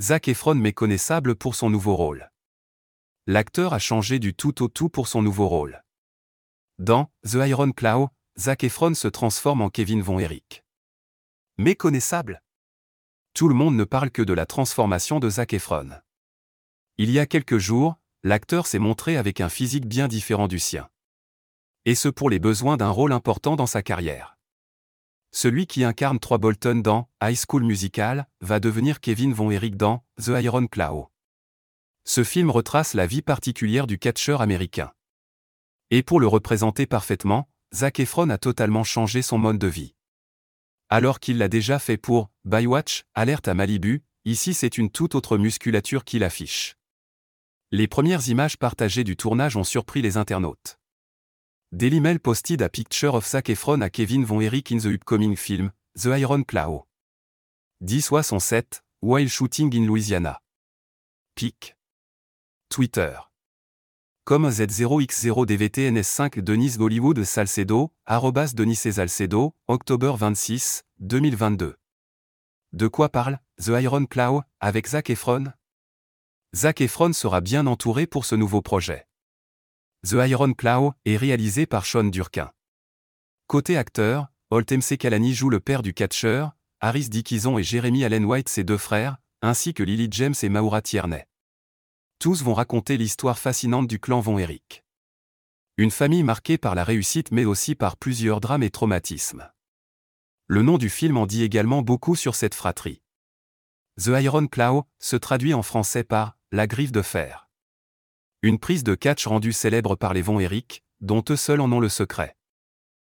Zac Efron méconnaissable pour son nouveau rôle. L'acteur a changé du tout au tout pour son nouveau rôle. Dans The Iron Claw, Zac Efron se transforme en Kevin Von Erich. Méconnaissable Tout le monde ne parle que de la transformation de Zac Efron. Il y a quelques jours, l'acteur s'est montré avec un physique bien différent du sien. Et ce pour les besoins d'un rôle important dans sa carrière. Celui qui incarne Troy Bolton dans High School Musical va devenir Kevin Von Erich dans The Iron Claw. Ce film retrace la vie particulière du catcheur américain. Et pour le représenter parfaitement, Zac Efron a totalement changé son mode de vie. Alors qu'il l'a déjà fait pour Bywatch, Alerte à Malibu, ici c'est une toute autre musculature qu'il affiche. Les premières images partagées du tournage ont surpris les internautes. Daily Mail posted a picture of Zac Efron à Kevin Von Erich in the upcoming film, The Iron Claw. 1067, while shooting in Louisiana. Pic. Twitter. Comme Z0X0DVTNS5 Denise Bollywood Salcedo, arrobas Denis Salcedo, octobre 26, 2022. De quoi parle The Iron Claw avec Zac Efron? Zac Efron sera bien entouré pour ce nouveau projet. The Iron Claw est réalisé par Sean Durkin. Côté acteur, Holt Kalani joue le père du catcheur, Harris Dickinson et Jeremy Allen White ses deux frères, ainsi que Lily James et Maura Tierney. Tous vont raconter l'histoire fascinante du clan Von Eric. Une famille marquée par la réussite mais aussi par plusieurs drames et traumatismes. Le nom du film en dit également beaucoup sur cette fratrie. The Iron Claw se traduit en français par La griffe de fer. Une prise de catch rendue célèbre par les Von Eric, dont eux seuls en ont le secret.